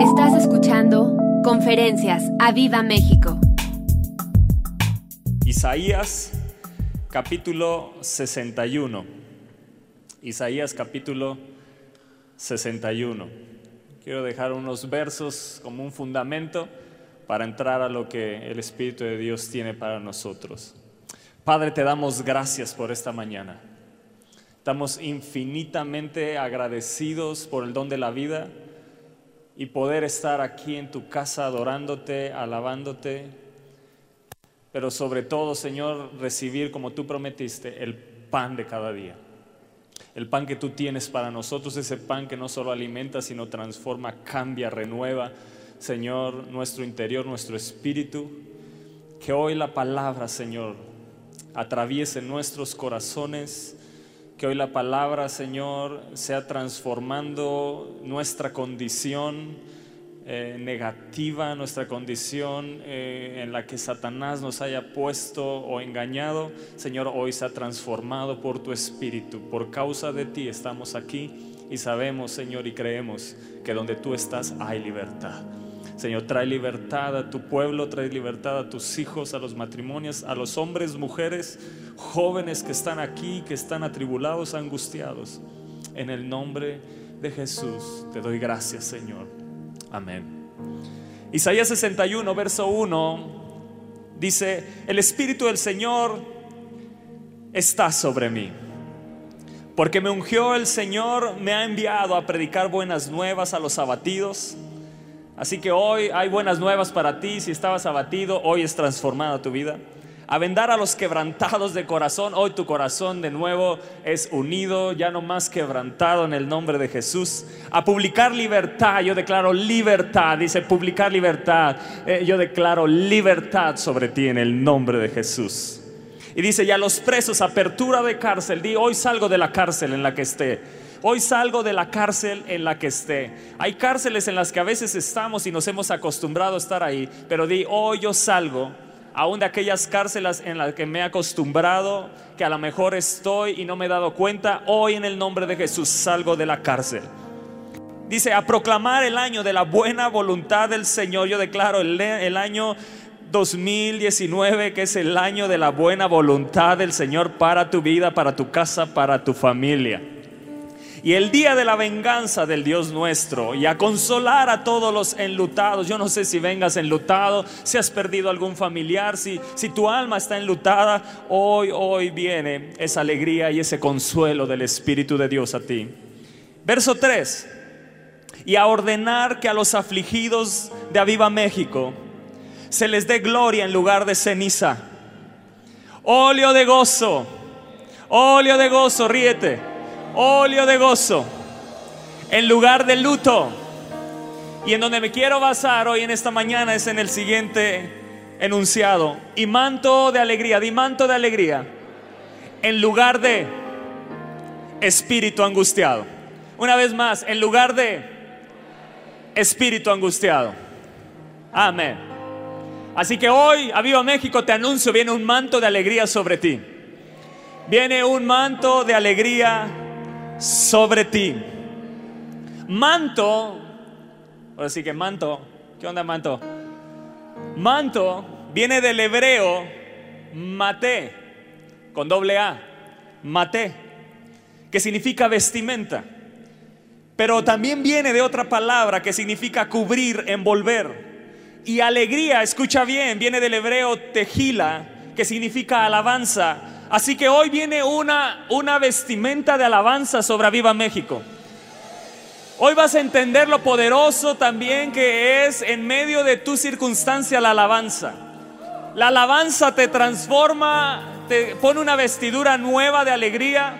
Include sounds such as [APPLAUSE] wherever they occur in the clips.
Estás escuchando Conferencias a Viva México. Isaías capítulo 61. Isaías capítulo 61. Quiero dejar unos versos como un fundamento para entrar a lo que el Espíritu de Dios tiene para nosotros. Padre, te damos gracias por esta mañana. Estamos infinitamente agradecidos por el don de la vida y poder estar aquí en tu casa adorándote, alabándote, pero sobre todo, Señor, recibir como tú prometiste el pan de cada día. El pan que tú tienes para nosotros, ese pan que no solo alimenta, sino transforma, cambia, renueva, Señor, nuestro interior, nuestro espíritu. Que hoy la palabra, Señor, atraviese nuestros corazones que hoy la palabra, Señor, sea transformando nuestra condición eh, negativa, nuestra condición eh, en la que Satanás nos haya puesto o engañado. Señor, hoy se ha transformado por tu Espíritu. Por causa de ti estamos aquí y sabemos, Señor, y creemos que donde tú estás hay libertad. Señor, trae libertad a tu pueblo, trae libertad a tus hijos, a los matrimonios, a los hombres, mujeres, jóvenes que están aquí, que están atribulados, angustiados. En el nombre de Jesús te doy gracias, Señor. Amén. Isaías 61, verso 1, dice, el Espíritu del Señor está sobre mí. Porque me ungió el Señor, me ha enviado a predicar buenas nuevas a los abatidos Así que hoy hay buenas nuevas para ti. Si estabas abatido, hoy es transformada tu vida. A vendar a los quebrantados de corazón. Hoy tu corazón de nuevo es unido, ya no más quebrantado en el nombre de Jesús. A publicar libertad. Yo declaro libertad. Dice publicar libertad. Eh, yo declaro libertad sobre ti en el nombre de Jesús. Y dice, ya los presos, apertura de cárcel. Di, hoy salgo de la cárcel en la que esté. Hoy salgo de la cárcel en la que esté. Hay cárceles en las que a veces estamos y nos hemos acostumbrado a estar ahí, pero di, hoy yo salgo aún de aquellas cárceles en las que me he acostumbrado, que a lo mejor estoy y no me he dado cuenta, hoy en el nombre de Jesús salgo de la cárcel. Dice, a proclamar el año de la buena voluntad del Señor. Yo declaro el, el año 2019, que es el año de la buena voluntad del Señor para tu vida, para tu casa, para tu familia y el día de la venganza del Dios nuestro y a consolar a todos los enlutados. Yo no sé si vengas enlutado, si has perdido algún familiar, si, si tu alma está enlutada, hoy, hoy viene esa alegría y ese consuelo del Espíritu de Dios a ti. Verso 3. Y a ordenar que a los afligidos de Aviva México se les dé gloria en lugar de ceniza. Óleo de gozo, óleo de gozo, ríete óleo de gozo en lugar de luto. Y en donde me quiero basar hoy en esta mañana es en el siguiente enunciado. Y manto de alegría, di manto de alegría en lugar de espíritu angustiado. Una vez más, en lugar de espíritu angustiado. Amén. Así que hoy, a Viva México, te anuncio, viene un manto de alegría sobre ti. Viene un manto de alegría sobre ti. Manto, ahora sí que manto, ¿qué onda manto? Manto viene del hebreo mate, con doble A, mate, que significa vestimenta. Pero también viene de otra palabra que significa cubrir, envolver. Y alegría, escucha bien, viene del hebreo tejila, que significa alabanza Así que hoy viene una, una vestimenta de alabanza sobre Viva México. Hoy vas a entender lo poderoso también que es en medio de tu circunstancia la alabanza. La alabanza te transforma, te pone una vestidura nueva de alegría,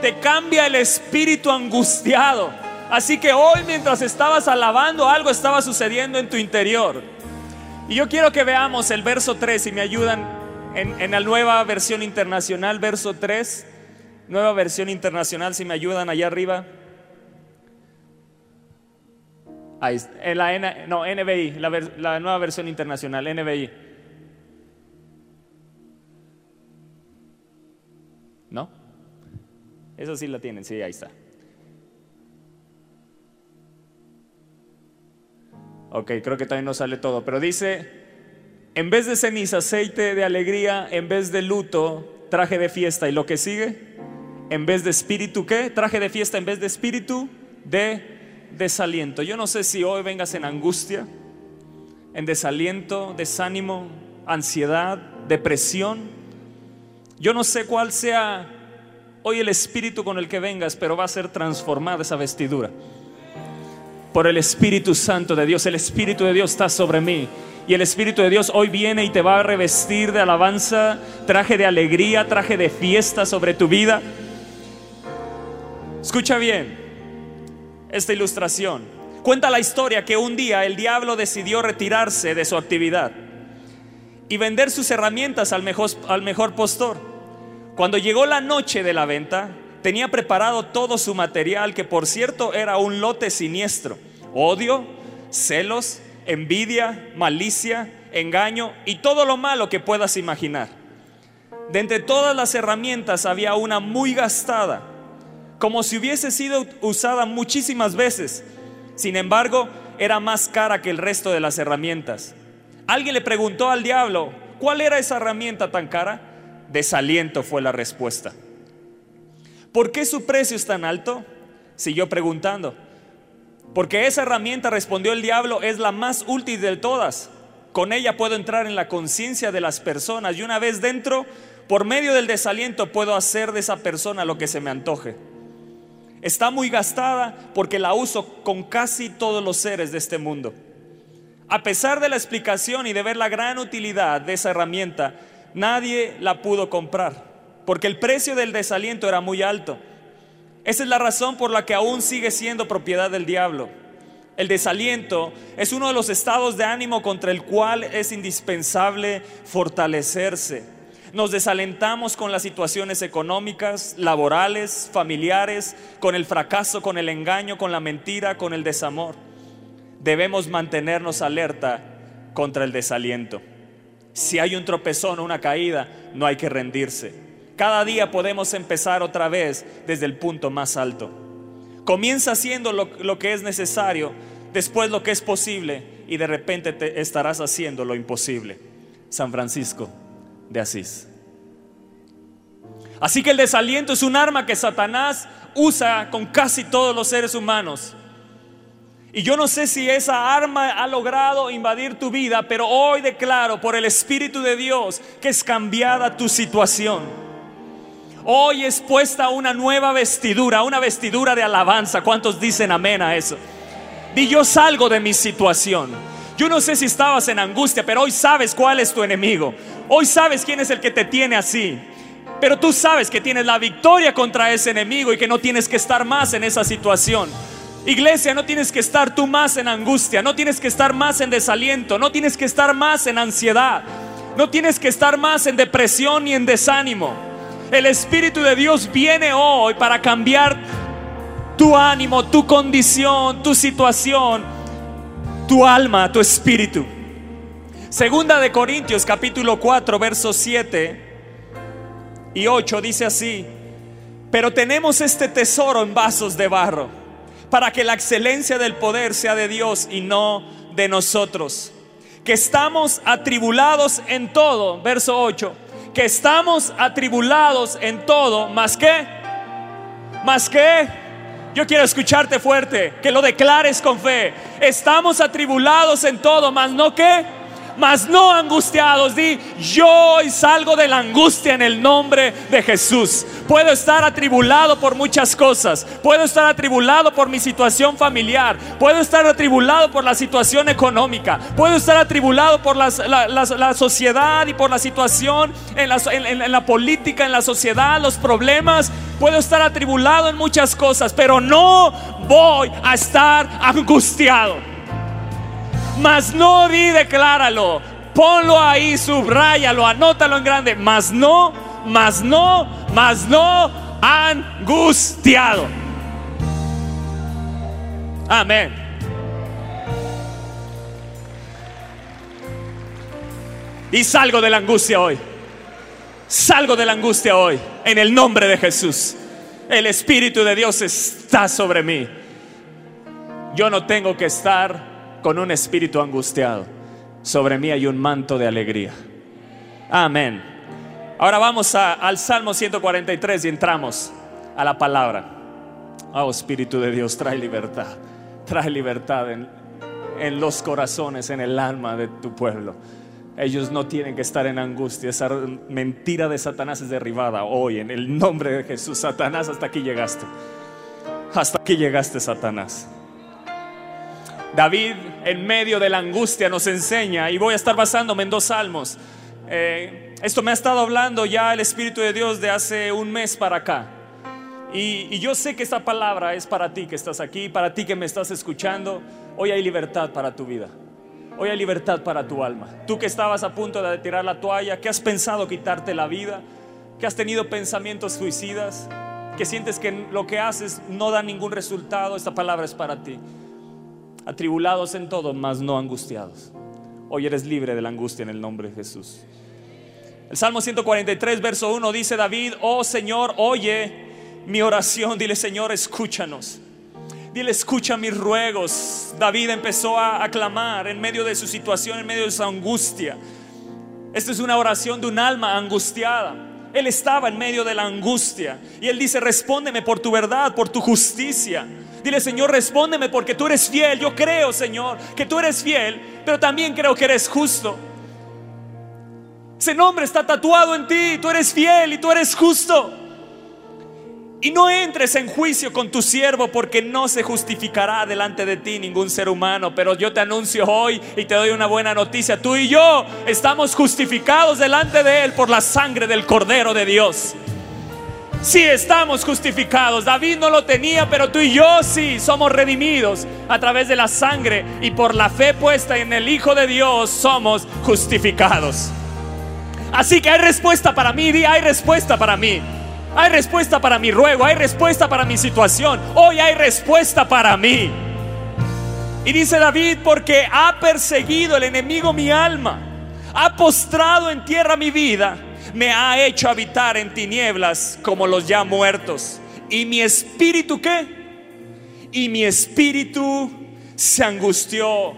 te cambia el espíritu angustiado. Así que hoy mientras estabas alabando algo estaba sucediendo en tu interior. Y yo quiero que veamos el verso 3 y me ayudan en, la nueva versión internacional, verso 3, nueva versión internacional, si me ayudan allá arriba. Ahí, en la no, NBI, la, la nueva versión internacional, NBI. ¿No? Eso sí la tienen, sí, ahí está. Ok, creo que también no sale todo, pero dice, en vez de ceniza, aceite de alegría, en vez de luto, traje de fiesta. ¿Y lo que sigue? En vez de espíritu, ¿qué? Traje de fiesta en vez de espíritu de desaliento. Yo no sé si hoy vengas en angustia, en desaliento, desánimo, ansiedad, depresión. Yo no sé cuál sea hoy el espíritu con el que vengas, pero va a ser transformada esa vestidura. Por el Espíritu Santo de Dios, el Espíritu de Dios está sobre mí. Y el Espíritu de Dios hoy viene y te va a revestir de alabanza, traje de alegría, traje de fiesta sobre tu vida. Escucha bien esta ilustración. Cuenta la historia que un día el diablo decidió retirarse de su actividad y vender sus herramientas al mejor, al mejor postor. Cuando llegó la noche de la venta, tenía preparado todo su material, que por cierto era un lote siniestro. Odio, celos, envidia, malicia, engaño y todo lo malo que puedas imaginar. De entre todas las herramientas había una muy gastada, como si hubiese sido usada muchísimas veces. Sin embargo, era más cara que el resto de las herramientas. Alguien le preguntó al diablo, ¿cuál era esa herramienta tan cara? Desaliento fue la respuesta. ¿Por qué su precio es tan alto? Siguió preguntando. Porque esa herramienta, respondió el diablo, es la más útil de todas. Con ella puedo entrar en la conciencia de las personas y una vez dentro, por medio del desaliento puedo hacer de esa persona lo que se me antoje. Está muy gastada porque la uso con casi todos los seres de este mundo. A pesar de la explicación y de ver la gran utilidad de esa herramienta, nadie la pudo comprar porque el precio del desaliento era muy alto. Esa es la razón por la que aún sigue siendo propiedad del diablo. El desaliento es uno de los estados de ánimo contra el cual es indispensable fortalecerse. Nos desalentamos con las situaciones económicas, laborales, familiares, con el fracaso, con el engaño, con la mentira, con el desamor. Debemos mantenernos alerta contra el desaliento. Si hay un tropezón o una caída, no hay que rendirse. Cada día podemos empezar otra vez desde el punto más alto. Comienza haciendo lo, que es necesario, después lo que es posible y de repente te estarás haciendo lo imposible. San Francisco de Asís. Así que el desaliento es un arma que Satanás usa con casi todos los seres humanos. Y yo no sé si esa arma ha logrado invadir tu vida, pero hoy declaro por el Espíritu de Dios que es cambiada tu situación. Hoy es puesta una nueva vestidura, una vestidura de alabanza. ¿Cuántos dicen amén a eso? Y yo salgo de mi situación. Yo no sé si estabas en angustia, pero hoy sabes cuál es tu enemigo. Hoy sabes quién es el que te tiene así. Pero tú sabes que tienes la victoria contra ese enemigo y que no tienes que estar más en esa situación. Iglesia, no tienes que estar tú más en angustia, no tienes que estar más en desaliento, no tienes que estar más en ansiedad, no tienes que estar más en depresión ni en desánimo. El Espíritu de Dios viene hoy para cambiar tu ánimo, tu condición, tu situación, tu alma, tu espíritu. Segunda de Corintios capítulo 4 versos 7 y 8 dice así, pero tenemos este tesoro en vasos de barro, para que la excelencia del poder sea de Dios y no de nosotros, que estamos atribulados en todo, verso 8 que estamos atribulados en todo, más que, más que, yo quiero escucharte fuerte, que lo declares con fe. Estamos atribulados en todo, más no que mas no angustiados. Di, yo hoy salgo de la angustia en el nombre de Jesús. Puedo estar atribulado por muchas cosas. Puedo estar atribulado por mi situación familiar. Puedo estar atribulado por la situación económica. Puedo estar atribulado por la, sociedad y por la situación en la, en la política, en la sociedad, los problemas. Puedo estar atribulado en muchas cosas, pero no voy a estar angustiado. Mas no di, decláralo. Ponlo ahí, subráyalo, anótalo en grande. Mas no, mas no, mas no angustiado. Amén. Y salgo de la angustia hoy. Salgo de la angustia hoy. En el nombre de Jesús. El Espíritu de Dios está sobre mí. Yo no tengo que estar con un espíritu angustiado. Sobre mí hay un manto de alegría. Amén. Ahora vamos al Salmo 143 y entramos a la palabra. Oh Espíritu de Dios, trae libertad. Trae libertad en, en los corazones, en el alma de tu pueblo. Ellos no tienen que estar en angustia. Esa mentira de Satanás es derribada hoy en el nombre de Jesús. Satanás, hasta aquí llegaste. Hasta aquí llegaste, Satanás. David en medio de la angustia nos enseña, y voy a estar basándome en dos salmos. Eh, esto me ha estado hablando ya el Espíritu de Dios de hace un mes para acá. Y, y, yo sé que esta palabra es para ti que estás aquí, para ti que me estás escuchando. Hoy hay libertad para tu vida. Hoy hay libertad para tu alma. Tú que estabas a punto de tirar la toalla, que has pensado quitarte la vida, que has tenido pensamientos suicidas, que sientes que lo que haces no da ningún resultado, esta palabra es para ti atribulados en todo, mas no angustiados. Hoy eres libre de la angustia en el nombre de Jesús. El Salmo 143, verso 1 dice David, oh Señor, oye mi oración, dile Señor, escúchanos. Dile, escucha mis ruegos. David empezó a aclamar en medio de su situación, en medio de su angustia. Esta es una oración de un alma angustiada. Él estaba en medio de la angustia y él dice, respóndeme por tu verdad, por tu justicia. Dile, Señor, respóndeme porque tú eres fiel. Yo creo, Señor, que tú eres fiel, pero también creo que eres justo. Ese nombre está tatuado en ti. Tú eres fiel y tú eres justo. Y no entres en juicio con tu siervo porque no se justificará delante de ti ningún ser humano. Pero yo te anuncio hoy y te doy una buena noticia. Tú y yo estamos justificados delante de Él por la sangre del Cordero de Dios. Sí estamos justificados. David no lo tenía, pero tú y yo sí somos redimidos a través de la sangre y por la fe puesta en el Hijo de Dios somos justificados. Así que hay respuesta para mí, hay respuesta para mí. Hay respuesta para mi ruego, hay respuesta para mi situación. Hoy hay respuesta para mí. Y dice David, porque ha perseguido el enemigo mi alma, ha postrado en tierra mi vida me ha hecho habitar en tinieblas como los ya muertos. ¿Y mi espíritu qué? Y mi espíritu se angustió.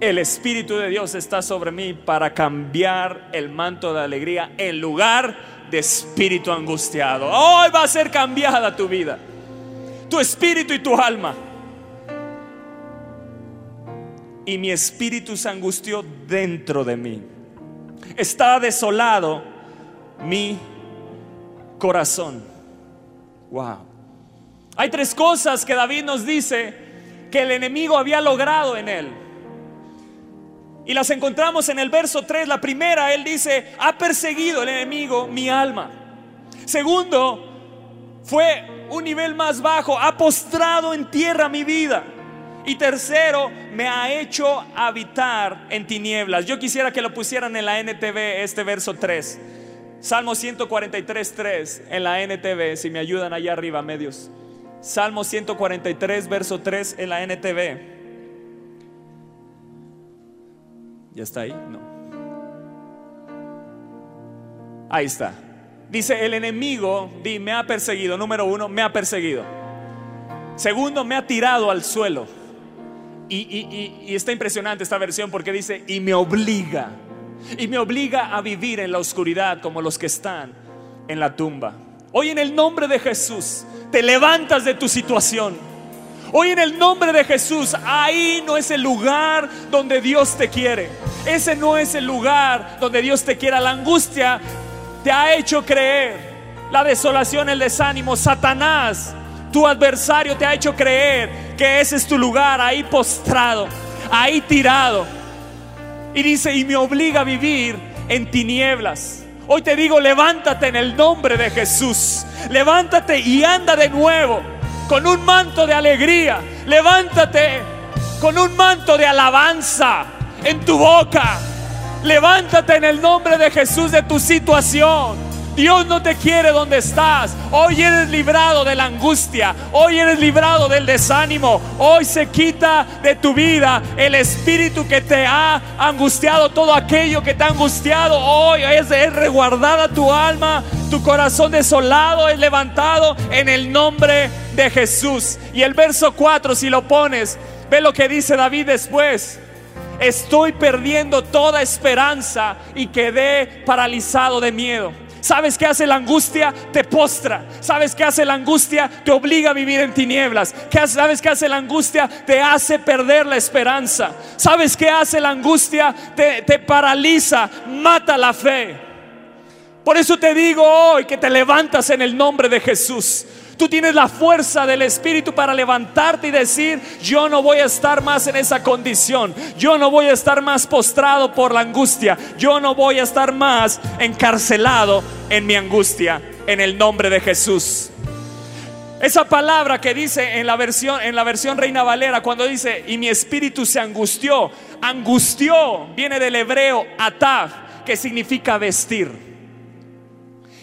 El Espíritu de Dios está sobre mí para cambiar el manto de alegría en lugar de espíritu angustiado. Hoy va a ser cambiada tu vida, tu espíritu y tu alma. Y mi espíritu se angustió dentro de mí. Está desolado mi corazón. Wow. Hay tres cosas que David nos dice que el enemigo había logrado en él. Y las encontramos en el verso 3. La primera, él dice, ha perseguido el enemigo mi alma. Segundo, fue un nivel más bajo, ha postrado en tierra mi vida. Y tercero, me ha hecho habitar en tinieblas. Yo quisiera que lo pusieran en la NTV, este verso 3. Salmo 143, 3 en la NTV, si me ayudan allá arriba, medios. Salmo 143, verso 3 en la NTV. ¿Ya está ahí? No. Ahí está. Dice, el enemigo, di, me ha perseguido. Número uno, me ha perseguido. Segundo, me ha tirado al suelo. Y, y está impresionante esta versión porque dice, y me obliga y me obliga a vivir en la oscuridad como los que están en la tumba. Hoy en el nombre de Jesús te levantas de tu situación. Hoy en el nombre de Jesús, ahí no es el lugar donde Dios te quiere. Ese no es el lugar donde Dios te quiera. La angustia te ha hecho creer. La desolación, el desánimo, Satanás, tu adversario te ha hecho creer que ese es tu lugar, ahí postrado, ahí tirado. Y dice, y me obliga a vivir en tinieblas. Hoy te digo, levántate en el nombre de Jesús. Levántate y anda de nuevo con un manto de alegría. Levántate con un manto de alabanza en tu boca. Levántate en el nombre de Jesús de tu situación. Dios no te quiere donde estás. Hoy eres librado de la angustia. Hoy eres librado del desánimo. Hoy se quita de tu vida el espíritu que te ha angustiado. Todo aquello que te ha angustiado. Hoy es, es reguardada tu alma. Tu corazón desolado es levantado en el nombre de Jesús. Y el verso 4, si lo pones, Ve lo que dice David después. Estoy perdiendo toda esperanza y quedé paralizado de miedo. ¿Sabes qué hace la angustia? Te postra. ¿Sabes qué hace la angustia? Te obliga a vivir en tinieblas. ¿Sabes qué hace la angustia? Te hace perder la esperanza. ¿Sabes qué hace la angustia? Te, te paraliza, mata la fe. Por eso te digo hoy que te levantas en el nombre de Jesús. Tú tienes la fuerza del Espíritu para levantarte y decir, yo no voy a estar más en esa condición. Yo no voy a estar más postrado por la angustia. Yo no voy a estar más encarcelado en mi angustia. En el nombre de Jesús. Esa palabra que dice en la versión en la versión Reina Valera cuando dice y mi espíritu se angustió, angustió viene del hebreo atav, que significa vestir.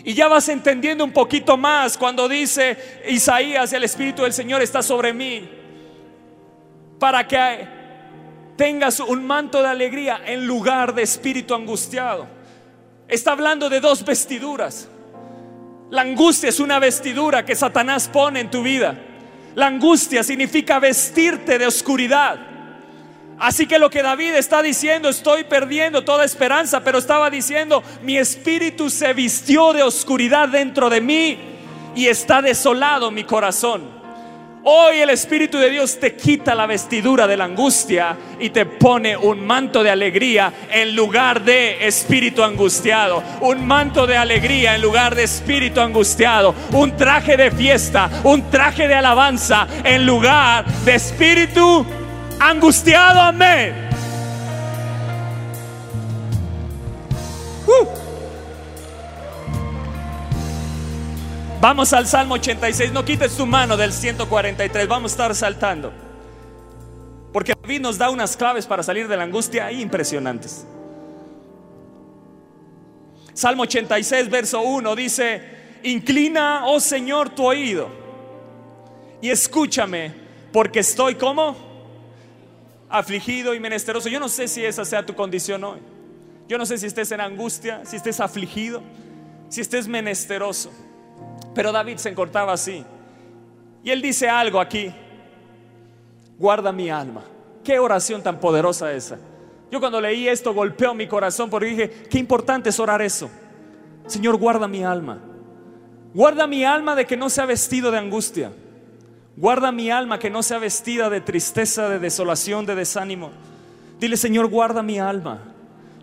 Y ya vas entendiendo un poquito más cuando dice Isaías, el Espíritu del Señor está sobre mí, para que tengas un manto de alegría en lugar de espíritu angustiado. Está hablando de dos vestiduras. La angustia es una vestidura que Satanás pone en tu vida. La angustia significa vestirte de oscuridad. Así que lo que David está diciendo, estoy perdiendo toda esperanza, pero estaba diciendo, mi espíritu se vistió de oscuridad dentro de mí y está desolado mi corazón. Hoy el Espíritu de Dios te quita la vestidura de la angustia y te pone un manto de alegría en lugar de espíritu angustiado. Un manto de alegría en lugar de espíritu angustiado. Un traje de fiesta, un traje de alabanza en lugar de espíritu angustiado, amén. Uh. Vamos al Salmo 86, no quites tu mano del 143, vamos a estar saltando. Porque David nos da unas claves para salir de la angustia impresionantes. Salmo 86, verso 1 dice, inclina, oh Señor, tu oído y escúchame, porque estoy como afligido y menesteroso. Yo no sé si esa sea tu condición hoy. Yo no sé si estés en angustia, si estés afligido, si estés menesteroso. Pero David se encortaba así. Y él dice algo aquí. Guarda mi alma. Qué oración tan poderosa esa. Yo cuando leí esto golpeó mi corazón porque dije, qué importante es orar eso. Señor, guarda mi alma. Guarda mi alma de que no sea vestido de angustia. Guarda mi alma que no sea vestida de tristeza, de desolación, de desánimo. Dile, Señor, guarda mi alma.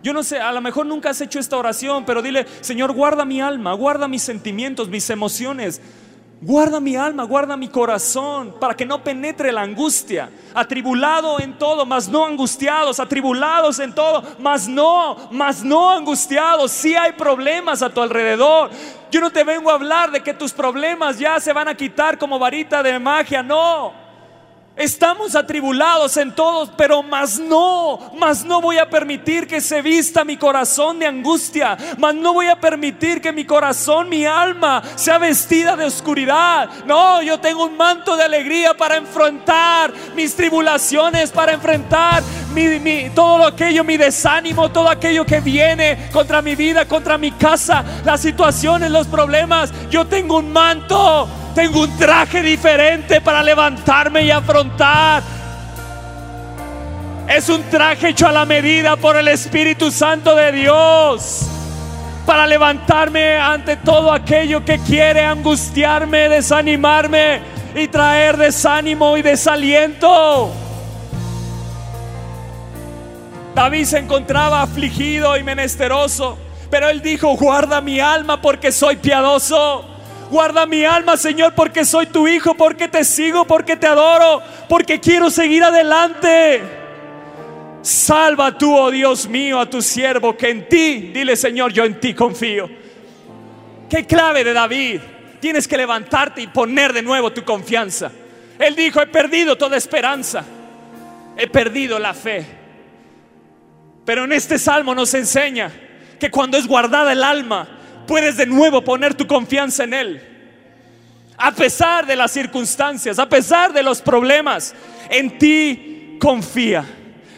Yo no sé, a lo mejor nunca has hecho esta oración, pero dile, Señor, guarda mi alma, guarda mis sentimientos, mis emociones, Guarda mi alma, guarda mi corazón, para que no penetre la angustia. Atribulado en todo, mas no angustiados. Atribulados en todo, mas no, mas no angustiados. Si hay problemas a tu alrededor. Yo no te vengo a hablar de que tus problemas ya se van a quitar como varita de magia, no. Estamos atribulados en todos, pero más no, más no voy a permitir que se vista mi corazón de angustia, más no voy a permitir que mi corazón, mi alma, sea vestida de oscuridad. No, yo tengo un manto de alegría para enfrentar mis tribulaciones, para enfrentar mi, todo aquello, mi desánimo, todo aquello que viene contra mi vida, contra mi casa, las situaciones, los problemas. Yo tengo un manto tengo un traje diferente para levantarme y afrontar. Es un traje hecho a la medida por el Espíritu Santo de Dios. Para levantarme ante todo aquello que quiere angustiarme, desanimarme y traer desánimo y desaliento. David se encontraba afligido y menesteroso, pero él dijo, guarda mi alma porque soy piadoso. Guarda mi alma, Señor, porque soy tu hijo, porque te sigo, porque te adoro, porque quiero seguir adelante. Salva tú, oh Dios mío, a tu siervo, que en ti, dile Señor, yo en ti confío. Qué clave de David. Tienes que levantarte y poner de nuevo tu confianza. Él dijo, he perdido toda esperanza. He perdido la fe. Pero en este salmo nos enseña que cuando es guardada el alma, puedes de nuevo poner tu confianza en Él. A pesar de las circunstancias, a pesar de los problemas, en ti confía.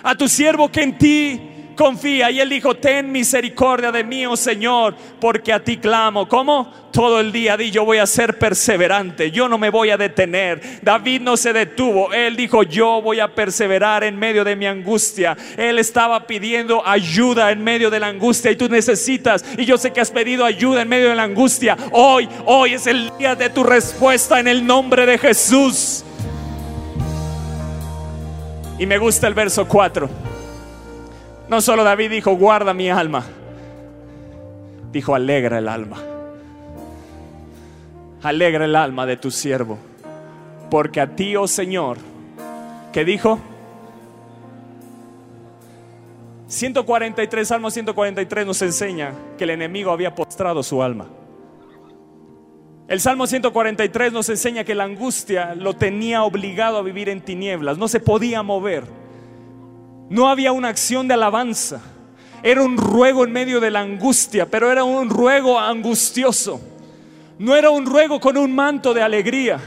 A tu siervo que en ti confía. Y él dijo, ten misericordia de mí, oh Señor, porque a ti clamo. ¿Cómo? Todo el día di, yo voy a ser perseverante, yo no me voy a detener. David no se detuvo, él dijo, yo voy a perseverar en medio de mi angustia. Él estaba pidiendo ayuda en medio de la angustia y tú necesitas, y yo sé que has pedido ayuda en medio de la angustia. Hoy, hoy es el día de tu respuesta en el nombre de Jesús. Y me gusta el verso 4. No solo David dijo, guarda mi alma. Dijo, alegra el alma. Alegra el alma de tu siervo. Porque a ti, oh Señor, que dijo? 143, Salmo 143 nos enseña que el enemigo había postrado su alma. El Salmo 143 nos enseña que la angustia lo tenía obligado a vivir en tinieblas, no se podía mover. No había una acción de alabanza. Era un ruego en medio de la angustia, pero era un ruego angustioso. No era un ruego con un manto de alegría.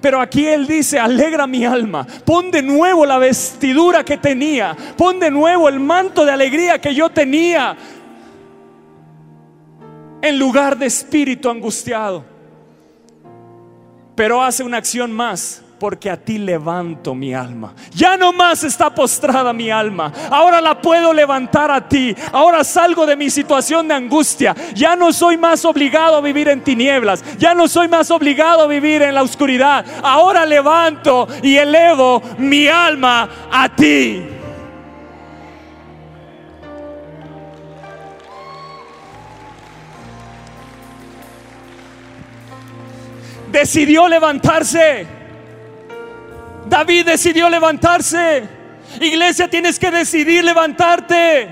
Pero aquí Él dice, alegra mi alma, pon de nuevo la vestidura que tenía, pon de nuevo el manto de alegría que yo tenía, en lugar de espíritu angustiado. Pero hace una acción más porque a ti levanto mi alma. Ya no más está postrada mi alma. Ahora la puedo levantar a ti. Ahora salgo de mi situación de angustia. Ya no soy más obligado a vivir en tinieblas. Ya no soy más obligado a vivir en la oscuridad. Ahora levanto y elevo mi alma a ti. decidió levantarse. David decidió levantarse. Iglesia, tienes que decidir levantarte.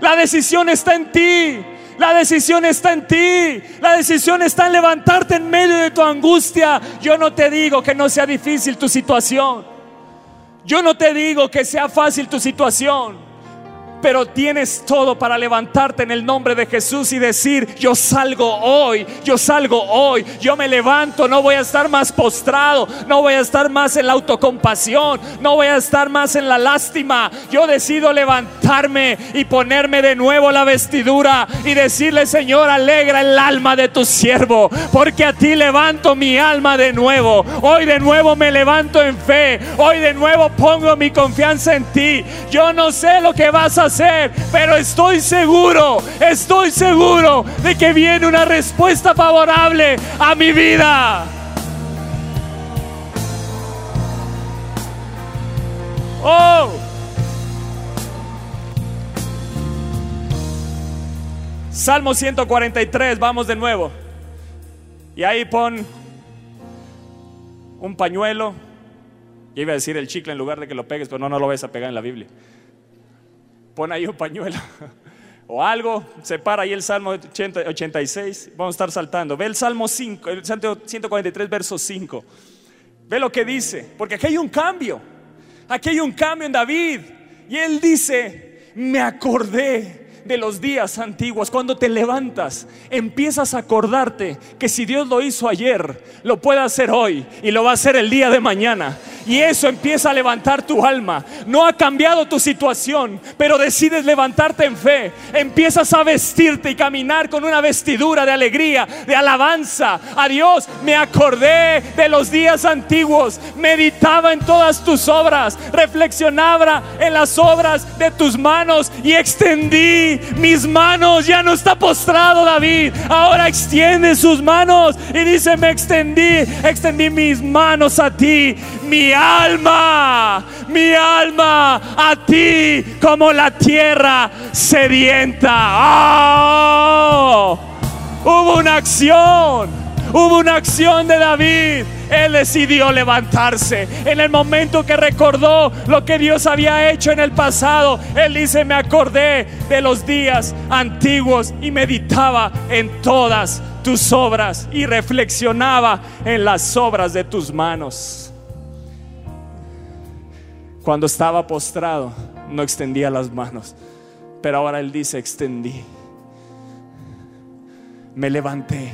La decisión está en ti. La decisión está en ti. La decisión está en levantarte en medio de tu angustia. Yo no te digo que no sea difícil tu situación. Yo no te digo que sea fácil tu situación pero tienes todo para levantarte en el nombre de Jesús y decir, yo salgo hoy, yo salgo hoy, yo me levanto, no voy a estar más postrado, no voy a estar más en la autocompasión, no voy a estar más en la lástima, yo decido levantarme y ponerme de nuevo la vestidura y decirle, Señor, alegra el alma de tu siervo, porque a ti levanto mi alma de nuevo, hoy de nuevo me levanto en fe, hoy de nuevo pongo mi confianza en ti, yo no sé lo que vas a hacer, pero estoy seguro, estoy seguro de que viene una respuesta favorable a mi vida. Oh. Salmo 143, vamos de nuevo. Y ahí pon un pañuelo. Yo iba a decir el chicle en lugar de que lo pegues, pero no, no lo ves a pegar en la Biblia pon ahí un pañuelo [LAUGHS] o algo, separa ahí el Salmo 86, vamos a estar saltando. Ve el Salmo 5, el 143, verso 5. Ve lo que dice, porque aquí hay un cambio, aquí hay un cambio en David. Y él dice, me acordé de los días antiguos, cuando te levantas, empiezas a acordarte que si Dios lo hizo ayer, lo puede hacer hoy y lo va a hacer el día de mañana. Y eso empieza a levantar tu alma. No ha cambiado tu situación, pero decides levantarte en fe. Empiezas a vestirte y caminar con una vestidura de alegría, de alabanza. A Dios me acordé de los días antiguos. Meditaba en todas tus obras. Reflexionaba en las obras de tus manos y extendí mis manos. Ya no está postrado David. Ahora extiende sus manos y dice, me extendí, extendí mis manos a ti. Mi alma, mi alma a ti como la tierra sedienta. ¡Oh! Hubo una acción, hubo una acción de David. Él decidió levantarse. En el momento que recordó lo que Dios había hecho en el pasado, Él dice, me acordé de los días antiguos y meditaba en todas tus obras y reflexionaba en las obras de tus manos. Cuando estaba postrado, no extendía las manos. Pero ahora Él dice, extendí. Me levanté.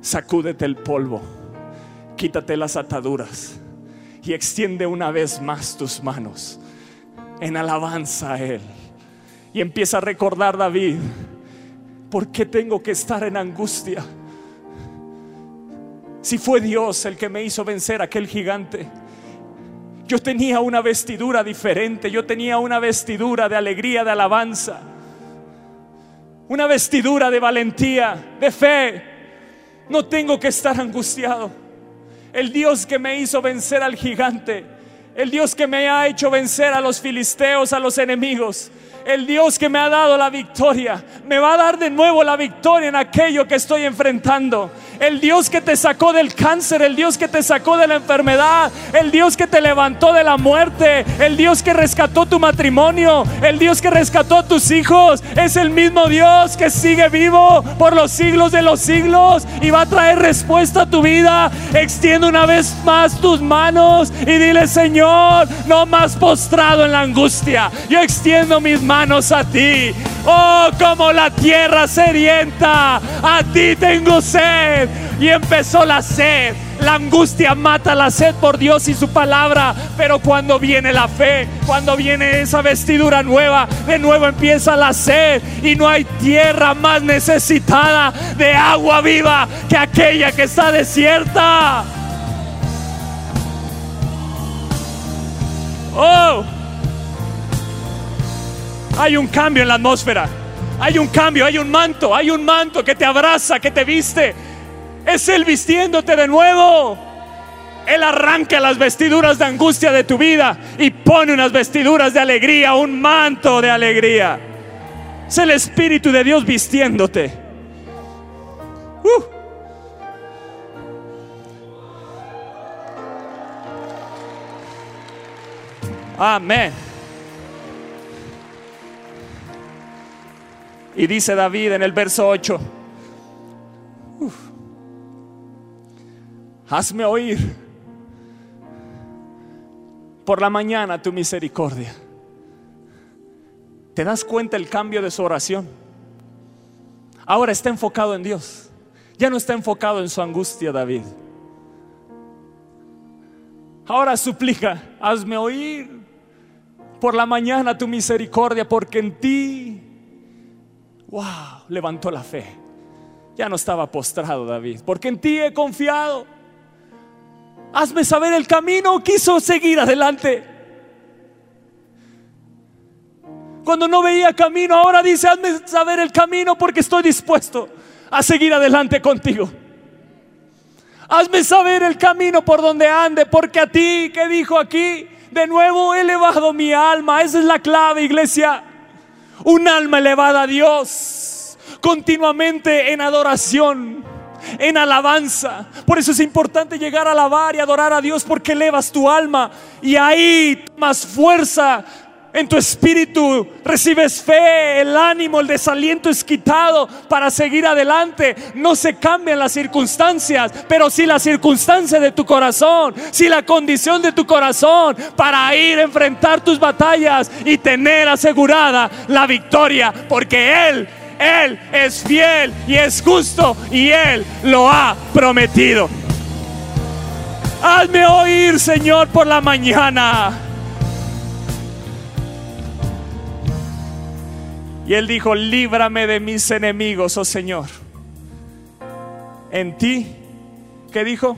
Sacúdete el polvo. Quítate las ataduras. Y extiende una vez más tus manos. En alabanza a Él. Y empieza a recordar David, ¿por qué tengo que estar en angustia? Si fue Dios el que me hizo vencer a aquel gigante. Yo tenía una vestidura diferente, yo tenía una vestidura de alegría, de alabanza, una vestidura de valentía, de fe. No tengo que estar angustiado. El Dios que me hizo vencer al gigante, el Dios que me ha hecho vencer a los filisteos, a los enemigos, el Dios que me ha dado la victoria, me va a dar de nuevo la victoria en aquello que estoy enfrentando. El Dios que te sacó del cáncer, el Dios que te sacó de la enfermedad, el Dios que te levantó de la muerte, el Dios que rescató tu matrimonio, el Dios que rescató a tus hijos, es el mismo Dios que sigue vivo por los siglos de los siglos y va a traer respuesta a tu vida. Extiende una vez más tus manos y dile, Señor, no más postrado en la angustia. Yo extiendo mis manos a ti. Oh, como la tierra sedienta, a ti tengo sed. Y empezó la sed. La angustia mata la sed por Dios y su palabra. Pero cuando viene la fe, cuando viene esa vestidura nueva, de nuevo empieza la sed. Y no hay tierra más necesitada de agua viva que aquella que está desierta. Oh. Hay un cambio en la atmósfera. Hay un cambio, hay un manto, hay un manto que te abraza, que te viste. Es Él vistiéndote de nuevo. Él arranca las vestiduras de angustia de tu vida y pone unas vestiduras de alegría, un manto de alegría. Es el Espíritu de Dios vistiéndote. Uh. Amén. Y dice David en el verso 8, hazme oír por la mañana tu misericordia. ¿Te das cuenta el cambio de su oración? Ahora está enfocado en Dios. Ya no está enfocado en su angustia, David. Ahora suplica, hazme oír por la mañana tu misericordia, porque en ti wow, levantó la fe. Ya no estaba postrado David, porque en ti he confiado. Hazme saber el camino, quiso seguir adelante. Cuando no veía camino, ahora dice, hazme saber el camino porque estoy dispuesto a seguir adelante contigo. Hazme saber el camino por donde ande, porque a ti, que dijo aquí, de nuevo he elevado mi alma. Esa es la clave, iglesia. Un alma elevada a Dios, continuamente en adoración, en alabanza. Por eso es importante llegar a alabar y adorar a Dios porque elevas tu alma y ahí más fuerza en tu espíritu recibes fe, el ánimo, el desaliento es quitado para seguir adelante. No se cambian las circunstancias, pero sí la circunstancia de tu corazón, sí la condición de tu corazón para ir a enfrentar tus batallas y tener asegurada la victoria, porque Él él es fiel y es justo y Él lo ha prometido. Hazme oír, Señor, por la mañana. Y él dijo, líbrame de mis enemigos, oh Señor. En ti, ¿qué dijo?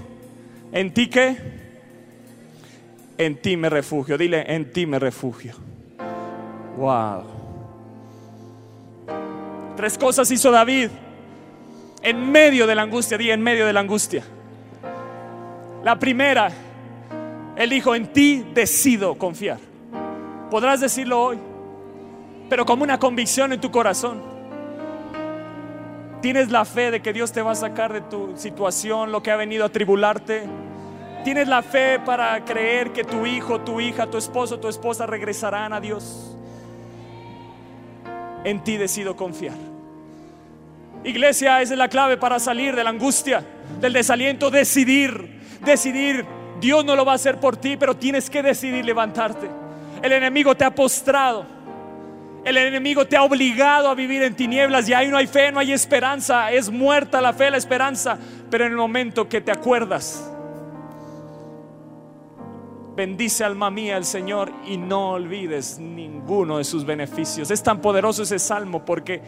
¿En ti qué? En ti me refugio. Dile, en ti me refugio. Wow. Tres cosas hizo David en medio de la angustia. Di, en medio de la angustia. La primera, él dijo, en ti decido confiar. ¿Podrás decirlo hoy? pero como una convicción en tu corazón. Tienes la fe de que Dios te va a sacar de tu situación, lo que ha venido a tribularte. Tienes la fe para creer que tu hijo, tu hija, tu esposo, tu esposa regresarán a Dios. En ti decido confiar. Iglesia, esa es la clave para salir de la angustia, del desaliento, decidir, decidir. Dios no lo va a hacer por ti, pero tienes que decidir levantarte. El enemigo te ha postrado. El enemigo te ha obligado a vivir en tinieblas y ahí no hay fe, no hay esperanza. Es muerta la fe, la esperanza. Pero en el momento que te acuerdas Bendice alma mía el Señor y no olvides ninguno de sus beneficios. Es tan poderoso ese salmo porque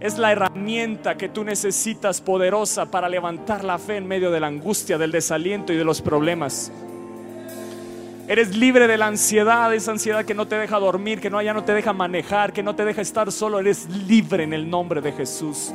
es la herramienta que tú necesitas poderosa para levantar la fe en medio de la angustia, del desaliento y de los problemas. Eres libre de la ansiedad, esa ansiedad que no te deja dormir, que no, ya no te deja manejar, que no te deja estar solo. Eres libre en el nombre de Jesús.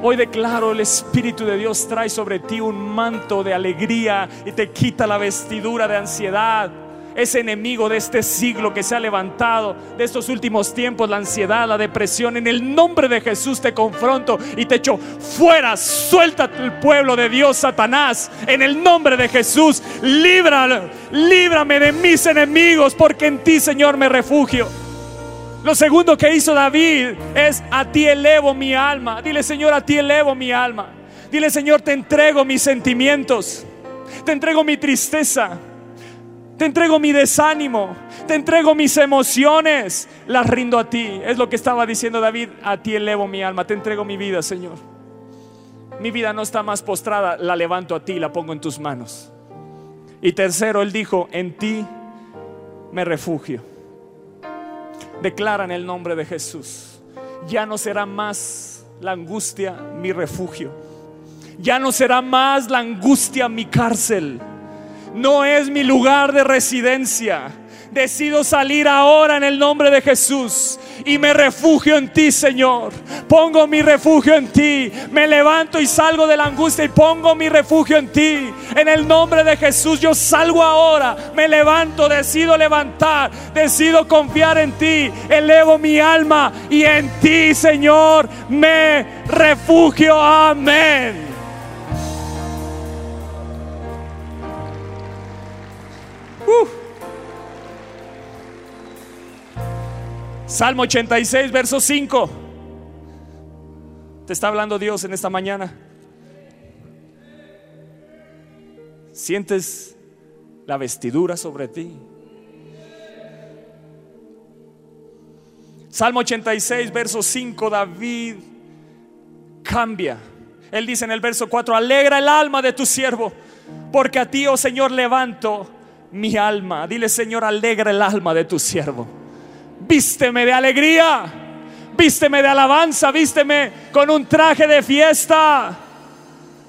Hoy declaro el Espíritu de Dios trae sobre ti un manto de alegría y te quita la vestidura de ansiedad. Ese enemigo de este siglo que se ha levantado, de estos últimos tiempos, la ansiedad, la depresión, en el nombre de Jesús te confronto y te echo fuera. Suelta el pueblo de Dios, Satanás, en el nombre de Jesús. Líbralo, líbrame de mis enemigos, porque en ti, Señor, me refugio. Lo segundo que hizo David es, a ti elevo mi alma. Dile, Señor, a ti elevo mi alma. Dile, Señor, te entrego mis sentimientos. Te entrego mi tristeza. Te entrego mi desánimo. Te entrego mis emociones. Las rindo a ti. Es lo que estaba diciendo David. A ti elevo mi alma. Te entrego mi vida, Señor. Mi vida no está más postrada. La levanto a ti. La pongo en tus manos. Y tercero, él dijo, en ti me refugio declara en el nombre de Jesús. Ya no será más la angustia mi refugio. Ya no será más la angustia mi cárcel. No es mi lugar de residencia Decido salir ahora en el nombre de Jesús y me refugio en ti, Señor. Pongo mi refugio en ti. Me levanto y salgo de la angustia y pongo mi refugio en ti. En el nombre de Jesús yo salgo ahora. Me levanto, decido levantar, decido confiar en ti. Elevo mi alma y en ti, Señor, me refugio. Amén. Salmo 86, verso 5. Te está hablando Dios en esta mañana. Sientes la vestidura sobre ti. Salmo 86, verso 5, David cambia. Él dice en el verso 4, alegra el alma de tu siervo, porque a ti, oh Señor, levanto mi alma. Dile, Señor, alegra el alma de tu siervo vísteme de alegría, vísteme de alabanza, vísteme con un traje de fiesta.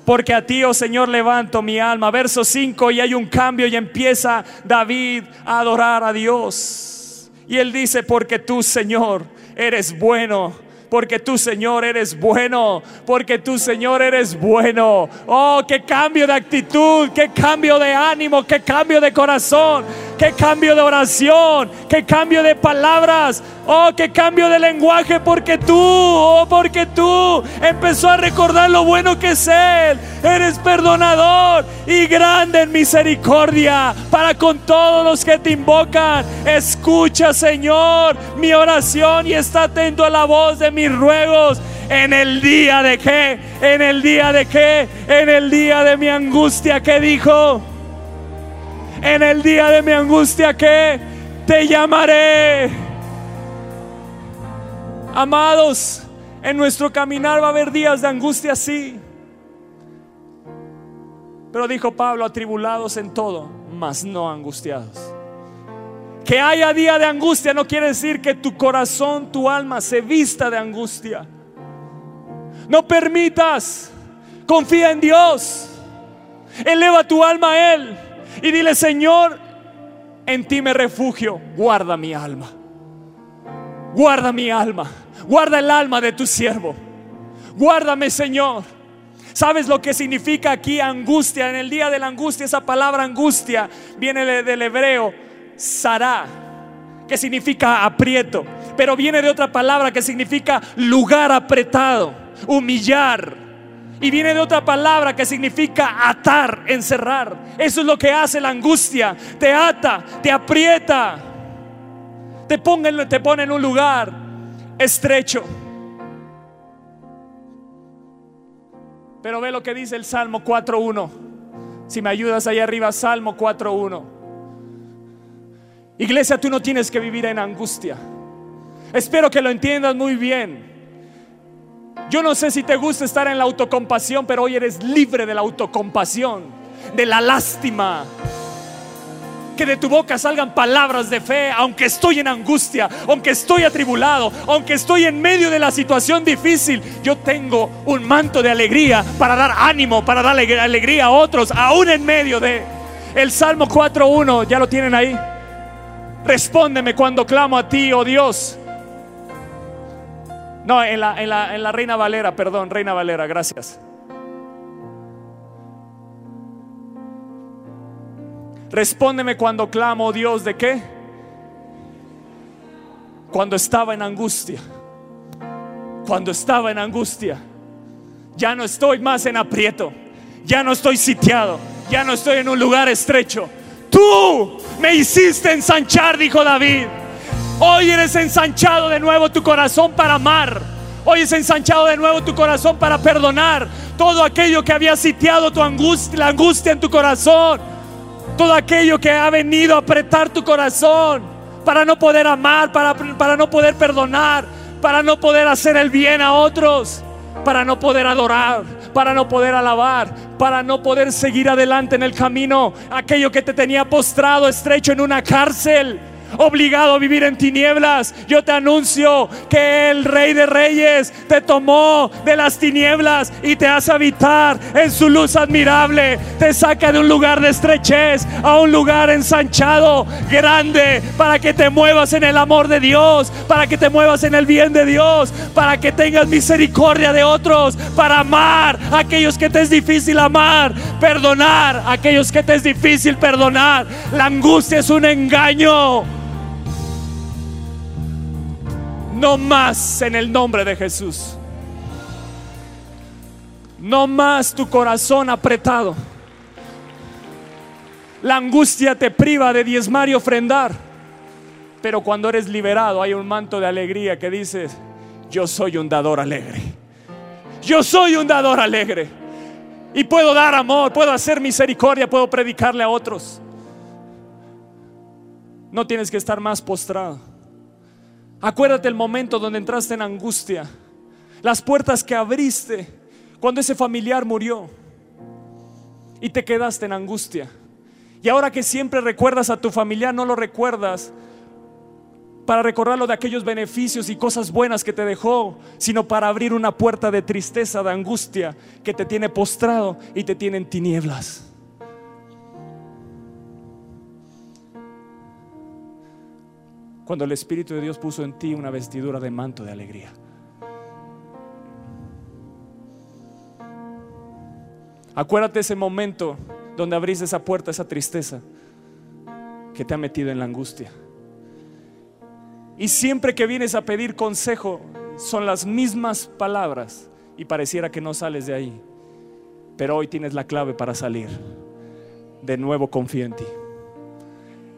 Porque a ti, oh Señor, levanto mi alma. Verso 5, y hay un cambio y empieza David a adorar a Dios. Y él dice, porque tú, Señor, eres bueno porque tú Señor eres bueno, porque tú Señor eres bueno. Oh, qué cambio de actitud, qué cambio de ánimo, qué cambio de corazón, qué cambio de oración, qué cambio de palabras. Oh, qué cambio de lenguaje, porque tú, oh, porque tú empezó a recordar lo bueno que es Él. Eres perdonador y grande en misericordia para con todos los que te invocan. Escucha, Señor, mi oración y está atento a la voz de mis ruegos. En el día de qué, en el día de qué, en el día de mi angustia, que dijo? En el día de mi angustia, que te llamaré Amados, en nuestro caminar va a haber días de angustia, sí. Pero dijo Pablo, atribulados en todo, mas no angustiados. Que haya día de angustia no quiere decir que tu corazón, tu alma se vista de angustia. No permitas, confía en Dios. Eleva tu alma a Él y dile, Señor, en ti me refugio, guarda mi alma. Guarda mi alma. Guarda el alma de tu siervo. Guárdame, Señor. ¿Sabes lo que significa aquí angustia? En el día de la angustia, esa palabra angustia viene del hebreo sará, que significa aprieto, pero viene de otra palabra que significa lugar apretado, humillar. Y viene de otra palabra que significa atar, encerrar. Eso es lo que hace la angustia. Te ata, te aprieta, te, te pone en un lugar estrecho. Pero ve lo que dice el Salmo 4.1. Si me ayudas ahí arriba, Salmo 4.1. Iglesia, tú no tienes que vivir en angustia. Espero que lo entiendas muy bien. Yo no sé si te gusta estar en la autocompasión, pero hoy eres libre de la autocompasión, de la lástima. que de tu boca salgan palabras de fe, aunque estoy en angustia, aunque estoy atribulado, aunque estoy en medio de la situación difícil, yo tengo un manto de alegría para dar ánimo, para dar alegría a otros, aún en medio de el Salmo 4.1, ya lo tienen ahí. Respóndeme cuando clamo a ti, oh Dios. No, en la, en la, en la Reina Valera, perdón, Reina Valera, gracias. Respóndeme cuando clamo, Dios, ¿de qué? Cuando estaba en angustia. Cuando estaba en angustia. Ya no estoy más en aprieto. Ya no estoy sitiado. Ya no estoy en un lugar estrecho. Tú me hiciste ensanchar, dijo David. Hoy eres ensanchado de nuevo tu corazón para amar. Hoy es ensanchado de nuevo tu corazón para perdonar todo aquello que había sitiado tu angustia, la angustia en tu corazón. Todo aquello que ha venido a apretar tu corazón para no poder amar, para, para no poder perdonar, para no poder hacer el bien a otros, para no poder adorar, para no poder alabar, para no poder seguir adelante en el camino. Aquello que te tenía postrado, estrecho en una cárcel obligado a vivir en tinieblas. Yo te anuncio que el Rey de Reyes te tomó de las tinieblas y te hace habitar en su luz admirable. Te saca de un lugar de estrechez a un lugar ensanchado, grande, para que te muevas en el amor de Dios, para que te muevas en el bien de Dios, para que tengas misericordia de otros, para amar a aquellos que te es difícil amar, perdonar a aquellos que te es difícil perdonar. La angustia es un engaño. No más en el nombre de Jesús. No más tu corazón apretado. La angustia te priva de diezmar y ofrendar. Pero cuando eres liberado hay un manto de alegría que dices, yo soy un dador alegre. Yo soy un dador alegre. Y puedo dar amor, puedo hacer misericordia, puedo predicarle a otros. No tienes que estar más postrado. Acuérdate el momento donde entraste en angustia, las puertas que abriste cuando ese familiar murió y te quedaste en angustia. Y ahora que siempre recuerdas a tu familiar, no lo recuerdas para recordarlo de aquellos beneficios y cosas buenas que te dejó, sino para abrir una puerta de tristeza, de angustia que te tiene postrado y te tiene en tinieblas. Cuando el Espíritu de Dios puso en ti una vestidura de manto de alegría. Acuérdate ese momento donde abriste esa puerta, esa tristeza que te ha metido en la angustia. Y siempre que vienes a pedir consejo, son las mismas palabras y pareciera que no sales de ahí. Pero hoy tienes la clave para salir. De nuevo confío en ti.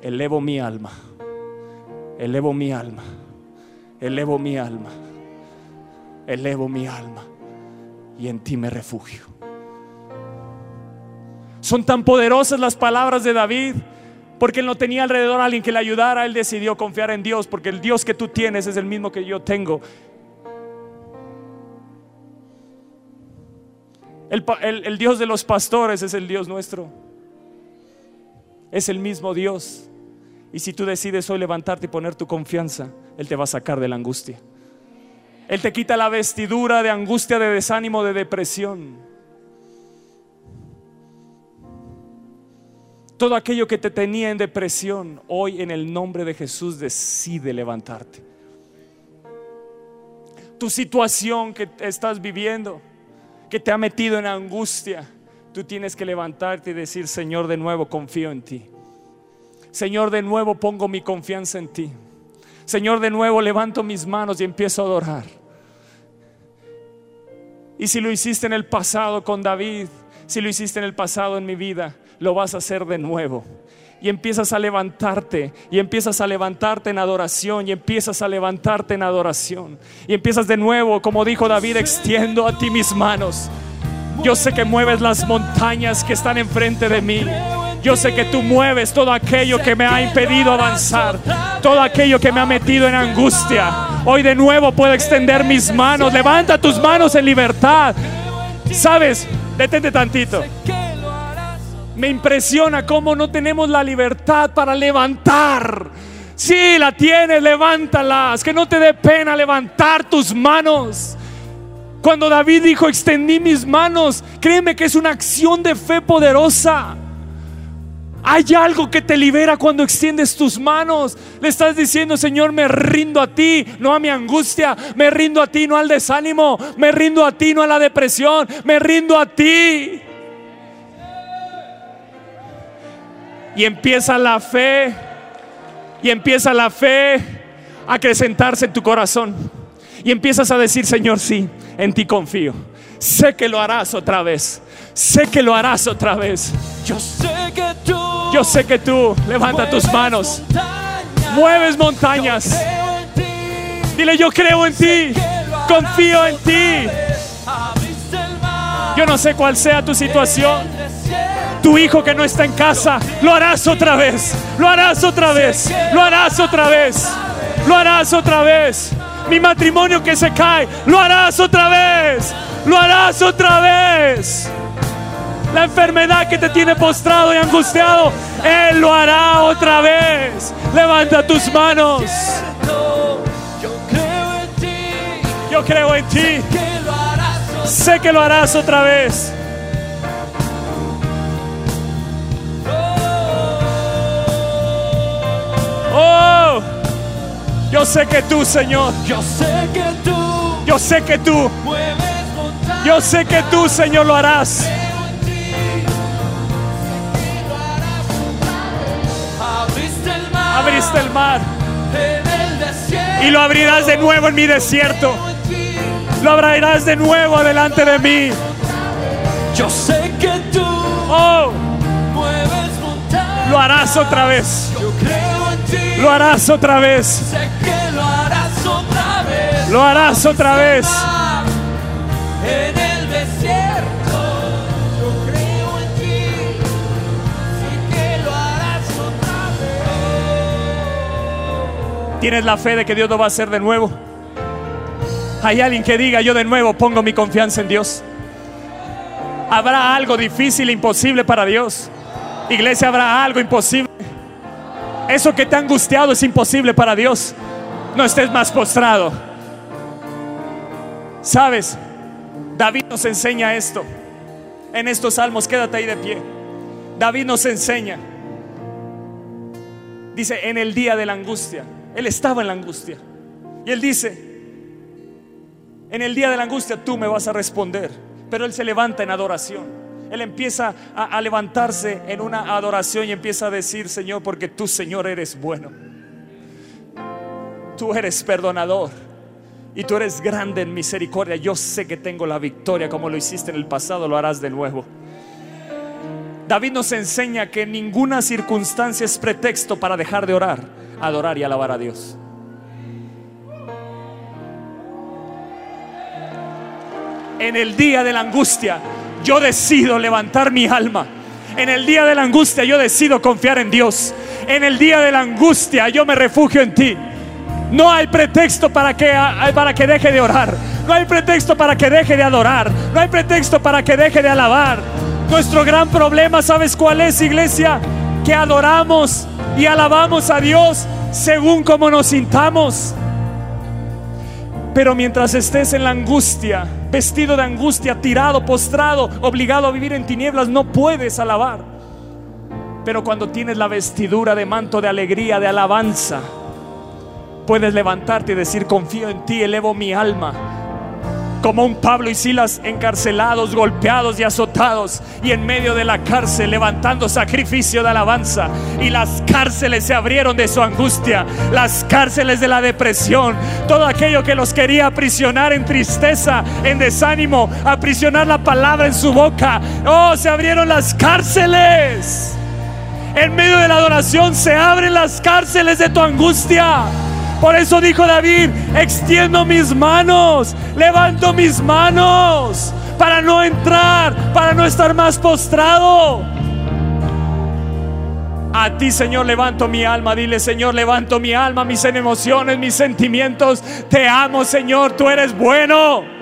Elevo mi alma elevo mi alma, elevo mi alma, elevo mi alma y en ti me refugio. Son tan poderosas las palabras de David porque él no tenía alrededor a alguien que le ayudara, él decidió confiar en Dios porque el Dios que tú tienes es el mismo que yo tengo. El, el Dios de los pastores es el Dios nuestro. Es el mismo Dios. Y si tú decides hoy levantarte y poner tu confianza, Él te va a sacar de la angustia. Él te quita la vestidura de angustia, de desánimo, de depresión. Todo aquello que te tenía en depresión, hoy en el nombre de Jesús decide levantarte. Tu situación que estás viviendo, que te ha metido en angustia, tú tienes que levantarte y decir, Señor, de nuevo confío en ti. Señor, de nuevo pongo mi confianza en ti. Señor, de nuevo levanto mis manos y empiezo a adorar. Y si lo hiciste en el pasado con David, si lo hiciste en el pasado en mi vida, lo vas a hacer de nuevo. Y empiezas a levantarte, y empiezas a levantarte en adoración, y empiezas a levantarte en adoración. Y empiezas de nuevo, como dijo David, extiendo a ti mis manos. Yo sé que mueves las montañas que están enfrente de mí. Yo sé que tú mueves todo aquello que me ha impedido avanzar, todo aquello que me ha metido en angustia. Hoy de nuevo puedo extender mis manos. Levanta tus manos en libertad. ¿Sabes? Detente tantito. Me impresiona cómo no tenemos la libertad para levantar. Si la tienes, levántalas. Que no te dé pena levantar tus manos. Cuando David dijo, extendí mis manos, créeme que es una acción de fe poderosa. Hay algo que te libera cuando extiendes tus manos. Le estás diciendo, Señor, me rindo a ti, no a mi angustia. Me rindo a ti, no al desánimo. Me rindo a ti, no a la depresión. Me rindo a ti. Y empieza la fe. Y empieza la fe a acrecentarse en tu corazón. Y empiezas a decir, Señor, sí, en ti confío. Sé que lo harás otra vez. Sé que lo harás otra vez. Yo sé que Yo sé que tú, levanta tus manos, mueves montañas. Dile, yo creo en ti, confío en ti. Yo no sé cuál sea tu situación. Tu hijo que no está en casa, lo harás otra vez. Lo harás otra vez. Lo harás otra vez. Lo harás otra vez. Mi matrimonio que se cae, lo harás otra vez. Lo harás otra vez. La enfermedad que te tiene postrado y angustiado, Él lo hará otra vez. Levanta tus manos. Yo creo en ti, Yo creo en ti. Sé que lo harás otra vez. Oh, yo sé que tú, Señor. Yo sé que tú Yo sé que tú. Yo sé que tú, Señor, lo harás. Abriste el mar, y lo abrirás de nuevo en mi desierto. Lo abrirás de nuevo delante de mí. Yo sé que tú Oh, lo harás otra vez. Yo creo en ti. Lo harás otra vez. Lo harás otra vez. ¿Tienes la fe de que Dios lo va a hacer de nuevo? Hay alguien que diga, yo de nuevo pongo mi confianza en Dios. ¿Habrá algo difícil imposible para Dios? Iglesia, ¿habrá algo imposible? Eso que te ha angustiado es imposible para Dios. No estés más postrado. ¿Sabes? David nos enseña esto. En estos salmos, quédate ahí de pie. David nos enseña. Dice, en el día de la angustia. Él estaba en la angustia. Y él dice, en el día de la angustia tú me vas a responder. Pero él se levanta en adoración. Él empieza a, levantarse en una adoración y empieza a decir, Señor, porque tú, Señor, eres bueno. Tú eres perdonador. Y tú eres grande en misericordia. Yo sé que tengo la victoria como lo hiciste en el pasado, lo harás de nuevo. David nos enseña que ninguna circunstancia es pretexto para dejar de orar, adorar y alabar a Dios. En el día de la angustia, yo decido levantar mi alma. En el día de la angustia, yo decido confiar en Dios. En el día de la angustia, yo me refugio en ti. No hay pretexto para que, para que deje de orar. No hay pretexto para que deje de adorar. No hay pretexto para que deje de alabar. Nuestro gran problema, ¿sabes cuál es, iglesia? Que adoramos y alabamos a Dios según como nos sintamos. Pero mientras estés en la angustia, vestido de angustia, tirado, postrado, obligado a vivir en tinieblas, no puedes alabar. Pero cuando tienes la vestidura de manto de alegría, de alabanza, puedes levantarte y decir, confío en ti, elevo mi alma. Como un Pablo y Silas encarcelados, golpeados y azotados, y en medio de la cárcel levantando sacrificio de alabanza. Y las cárceles se abrieron de su angustia, las cárceles de la depresión, todo aquello que los quería aprisionar en tristeza, en desánimo, aprisionar la palabra en su boca. Oh, se abrieron las cárceles. En medio de la adoración se abren las cárceles de tu angustia. Por eso dijo David, extiendo mis manos, levanto mis manos para no entrar, para no estar más postrado. A ti, Señor, levanto mi alma. Dile, Señor, levanto mi alma, mis emociones, mis sentimientos. Te amo, Señor, tú eres bueno.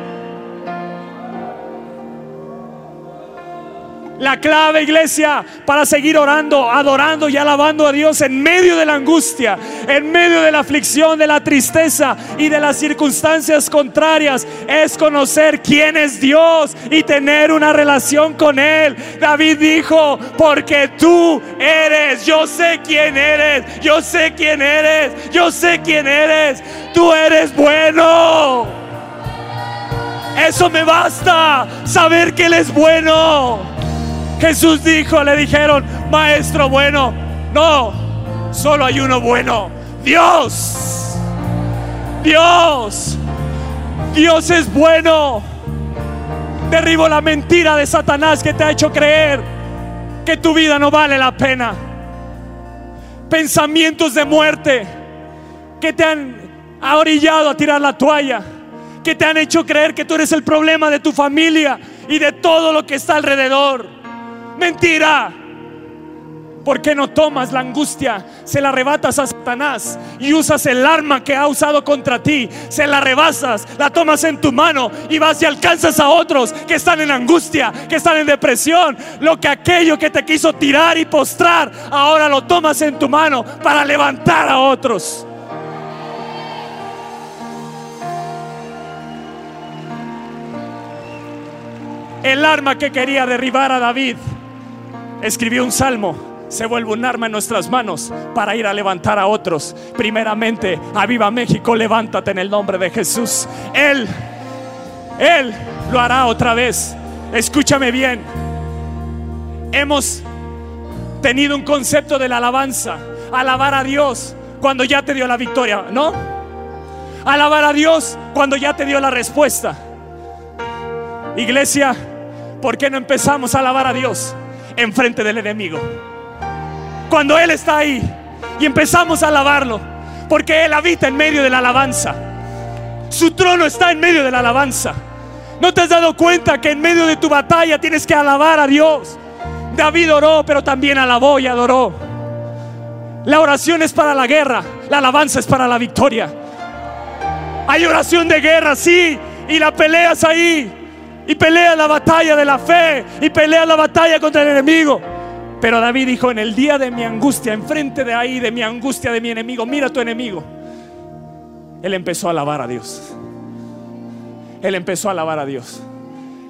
La clave, iglesia, para seguir orando, adorando y alabando a Dios en medio de la angustia, en medio de la aflicción, de la tristeza y de las circunstancias contrarias, es conocer quién es Dios y tener una relación con Él. David dijo, porque tú eres, yo sé quién eres, yo sé quién eres, yo sé quién eres, tú eres bueno. Eso me basta, saber que Él es bueno. Jesús dijo, le dijeron, maestro bueno. No, solo hay uno bueno. Dios. Dios. Dios es bueno. Derribo la mentira de Satanás que te ha hecho creer que tu vida no vale la pena. Pensamientos de muerte que te han orillado a tirar la toalla. Que te han hecho creer que tú eres el problema de tu familia y de todo lo que está alrededor. Mentira. ¿Por qué no tomas la angustia? Se la arrebatas a Satanás y usas el arma que ha usado contra ti. Se la rebasas, la tomas en tu mano y vas y alcanzas a otros que están en angustia, que están en depresión. Lo que aquello que te quiso tirar y postrar, ahora lo tomas en tu mano para levantar a otros. El arma que quería derribar a David escribió un salmo se vuelve un arma en nuestras manos para ir a levantar a otros. Primeramente, a Viva México, levántate en el nombre de Jesús. Él, Él lo hará otra vez. Escúchame bien. Hemos tenido un concepto de la alabanza. Alabar a Dios cuando ya te dio la victoria, ¿no? Alabar a Dios cuando ya te dio la respuesta. Iglesia, ¿por qué no empezamos a alabar a Dios? Enfrente del enemigo. Cuando Él está ahí y empezamos a alabarlo, porque Él habita en medio de la alabanza. Su trono está en medio de la alabanza. ¿No te has dado cuenta que en medio de tu batalla tienes que alabar a Dios? David oró, pero también alabó y adoró. La oración es para la guerra, la alabanza es para la victoria. Hay oración de guerra, sí, y la peleas ahí. Y pelea la batalla de la fe. Y pelea la batalla contra el enemigo. Pero David dijo, en el día de mi angustia, enfrente de ahí, de mi angustia, de mi enemigo, mira a tu enemigo. Él empezó a alabar a Dios. Él empezó a alabar a Dios.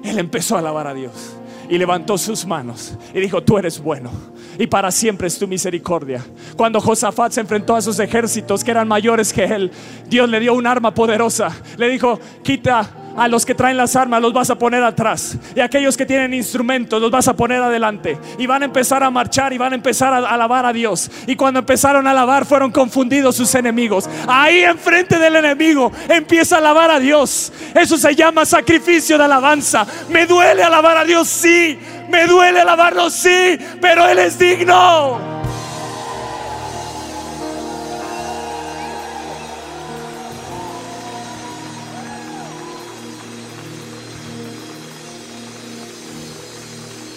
Él empezó a alabar a Dios. Y levantó sus manos y dijo, tú eres bueno. Y para siempre es tu misericordia. Cuando Josafat se enfrentó a sus ejércitos que eran mayores que él, Dios le dio un arma poderosa. Le dijo, quita a los que traen las armas los vas a poner atrás. Y aquellos que tienen instrumentos los vas a poner adelante. Y van a empezar a marchar y van a empezar a alabar a Dios. Y cuando empezaron a alabar fueron confundidos sus enemigos. Ahí enfrente del enemigo empieza a alabar a Dios. Eso se llama sacrificio de alabanza. Me duele alabar a Dios, sí. Me duele alabarlo, sí. Pero Él es digno.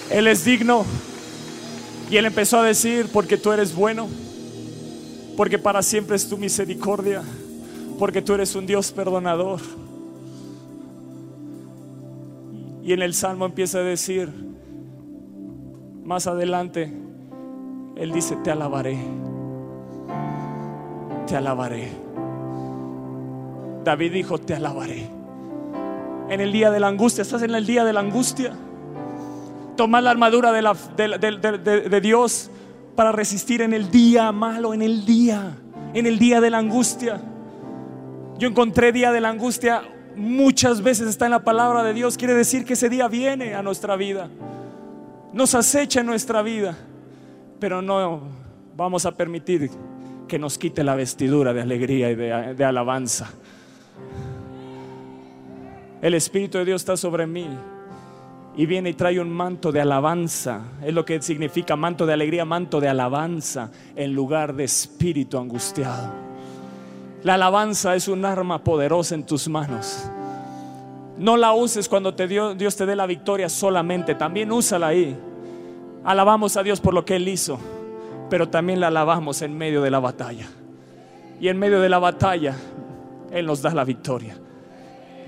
Él es digno. Y él empezó a decir, porque tú eres bueno, porque para siempre es tu misericordia, porque tú eres un Dios perdonador. Y en el Salmo empieza a decir, más adelante, Él dice, te alabaré, te alabaré. David dijo, te alabaré. En el día de la angustia, estás en el día de la angustia. Tomar la armadura de, Dios para resistir en el día malo, en el día, en el día de la angustia. Yo encontré día de la angustia muchas veces está en la palabra de Dios. Quiere decir que ese día viene a nuestra vida. Nos acecha en nuestra vida. Pero no vamos a permitir que nos quite la vestidura de alegría y de alabanza. El Espíritu de Dios está sobre mí y viene y trae un manto de alabanza. Es lo que significa manto de alegría, manto de alabanza en lugar de espíritu angustiado. La alabanza es un arma poderosa en tus manos. No la uses cuando te dio, Dios te dé la victoria solamente, también úsala ahí. Alabamos a Dios por lo que Él hizo, pero también la alabamos en medio de la batalla. Y en medio de la batalla, Él nos da la victoria.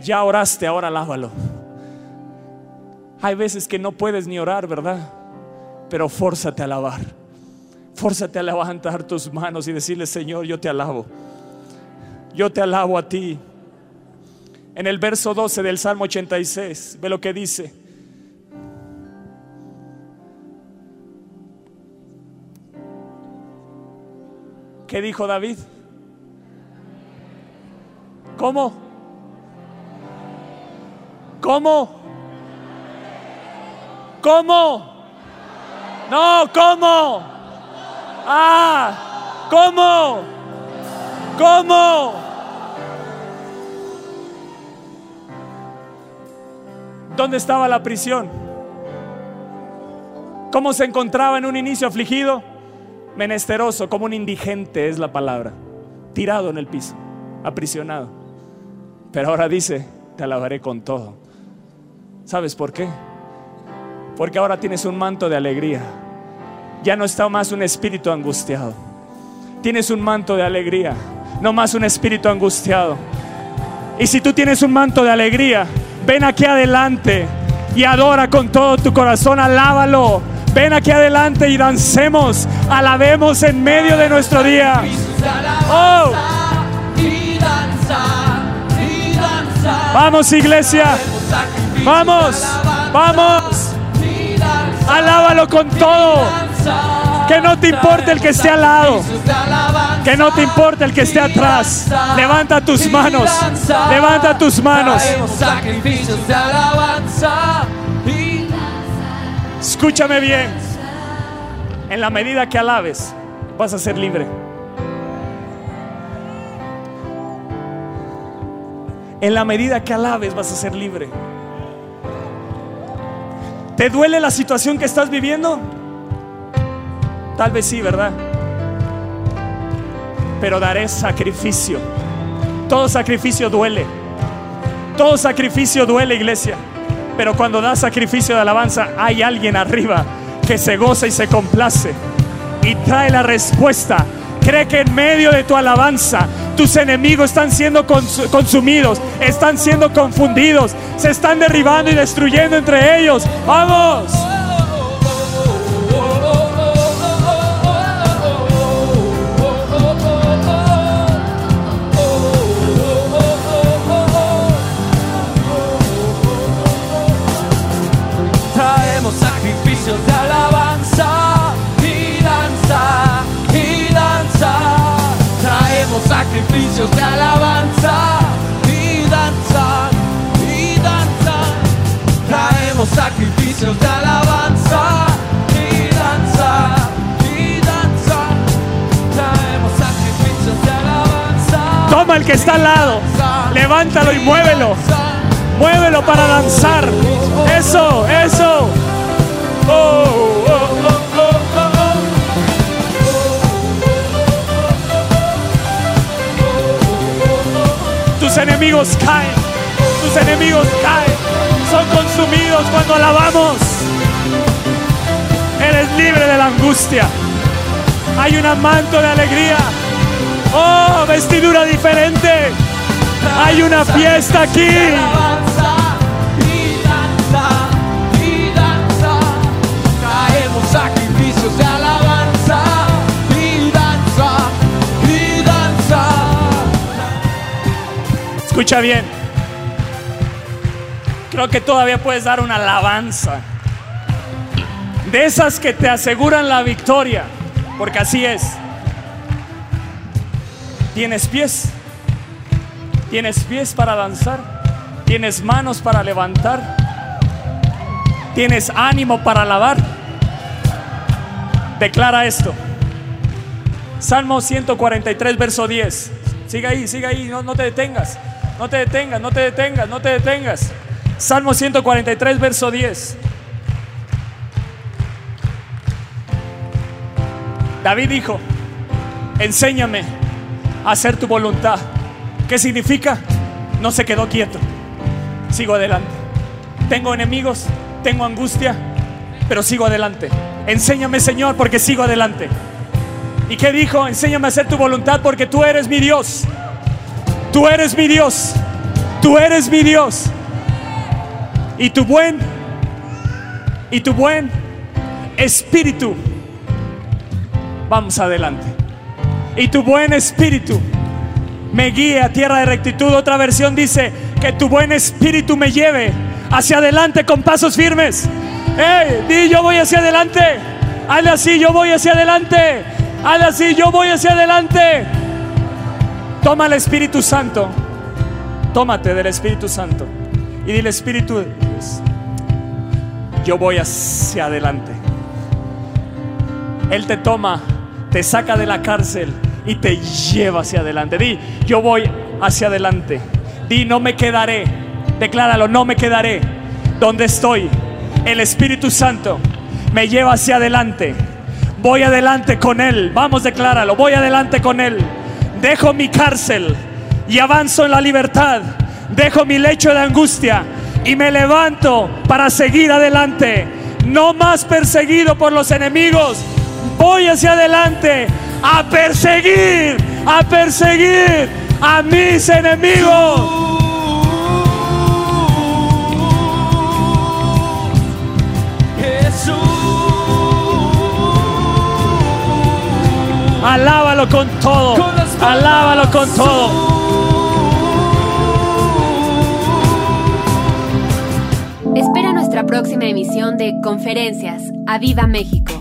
Ya oraste, ahora alábalo. Hay veces que no puedes ni orar, ¿verdad? Pero fórzate a alabar. Fórzate a levantar tus manos y decirle, Señor, yo te alabo. Yo te alabo a ti. En el verso 12 del Salmo 86, ve lo que dice. ¿Qué dijo David? ¿Cómo? ¿Cómo? ¿Cómo? No, ¿cómo? Ah, ¿cómo? ¿Cómo? ¿Dónde estaba la prisión? ¿Cómo se encontraba en un inicio afligido? Menesteroso, como un indigente es la palabra, tirado en el piso, aprisionado. Pero ahora dice, te alabaré con todo. ¿Sabes por qué? Porque ahora tienes un manto de alegría. Ya no está más un espíritu angustiado. Tienes un manto de alegría, no más un espíritu angustiado. Y si tú tienes un manto de alegría, ven aquí adelante y adora con todo tu corazón, alábalo. Ven aquí adelante y dancemos, alabemos en medio de nuestro día. Oh. Vamos iglesia, vamos, vamos, alábalo con todo. Que no te importe el que esté al lado. Que no te importe el que esté atrás. Levanta tus manos. Levanta tus manos. Escúchame bien. En la medida que alabes, vas a ser libre. En la medida que alabes, vas a ser libre. ¿Te duele la situación que estás viviendo? Tal vez sí, ¿verdad? Pero daré sacrificio. Todo sacrificio duele. Todo sacrificio duele, iglesia. Pero cuando das sacrificio de alabanza, hay alguien arriba que se goza y se complace y trae la respuesta. Cree que en medio de tu alabanza tus enemigos están siendo cons- consumidos, están siendo confundidos, se están derribando y destruyendo entre ellos. ¡Vamos! Sacrificios de alabanza y danza, y danza. Traemos sacrificios de alabanza y danza, y danza. Traemos sacrificios de alabanza. Toma el que está al lado, levántalo y muévelo. Muévelo para danzar. Eso, eso. Oh, enemigos caen. Tus enemigos caen. Son consumidos cuando alabamos. Eres libre de la angustia. Hay un manto de alegría. Oh, vestidura diferente. Hay una fiesta aquí. Escucha bien. Creo que todavía puedes dar una alabanza. De esas que te aseguran la victoria. Porque así es. Tienes pies. Tienes pies para danzar. Tienes manos para levantar. Tienes ánimo para alabar. Declara esto. Salmo 143, verso 10. Sigue ahí, sigue ahí, no, no te detengas. No te detengas, no te detengas, no te detengas. Salmo 143, verso 10. David dijo, enséñame a hacer tu voluntad. ¿Qué significa? No se quedó quieto. Sigo adelante. Tengo enemigos, tengo angustia, pero sigo adelante. Enséñame, Señor, porque sigo adelante. ¿Y qué dijo? Enséñame a hacer tu voluntad porque tú eres mi Dios. Tú eres mi Dios. Tú eres mi Dios. Y tu buen y tu buen espíritu. Vamos adelante. Y tu buen espíritu me guíe a tierra de rectitud. Otra versión dice que tu buen espíritu me lleve hacia adelante con pasos firmes. ¡Ey! Di yo voy hacia adelante. Hazle así, yo voy hacia adelante. Hazle así, yo voy hacia adelante. Toma el Espíritu Santo. Tómate del Espíritu Santo. Y dile, Espíritu yo voy hacia adelante. Él te toma, te saca de la cárcel y te lleva hacia adelante. Di, yo voy hacia adelante. Di, no me quedaré. Decláralo, no me quedaré. Donde estoy, el Espíritu Santo me lleva hacia adelante. Voy adelante con Él. Vamos, decláralo. Voy adelante con Él. Dejo mi cárcel y avanzo en la libertad. Dejo mi lecho de angustia y me levanto para seguir adelante. No más perseguido por los enemigos. Voy hacia adelante a perseguir, a perseguir a mis enemigos. Alábalo con todo. Alábalo con todo. Espera nuestra próxima emisión de Conferencias. ¡A Viva México!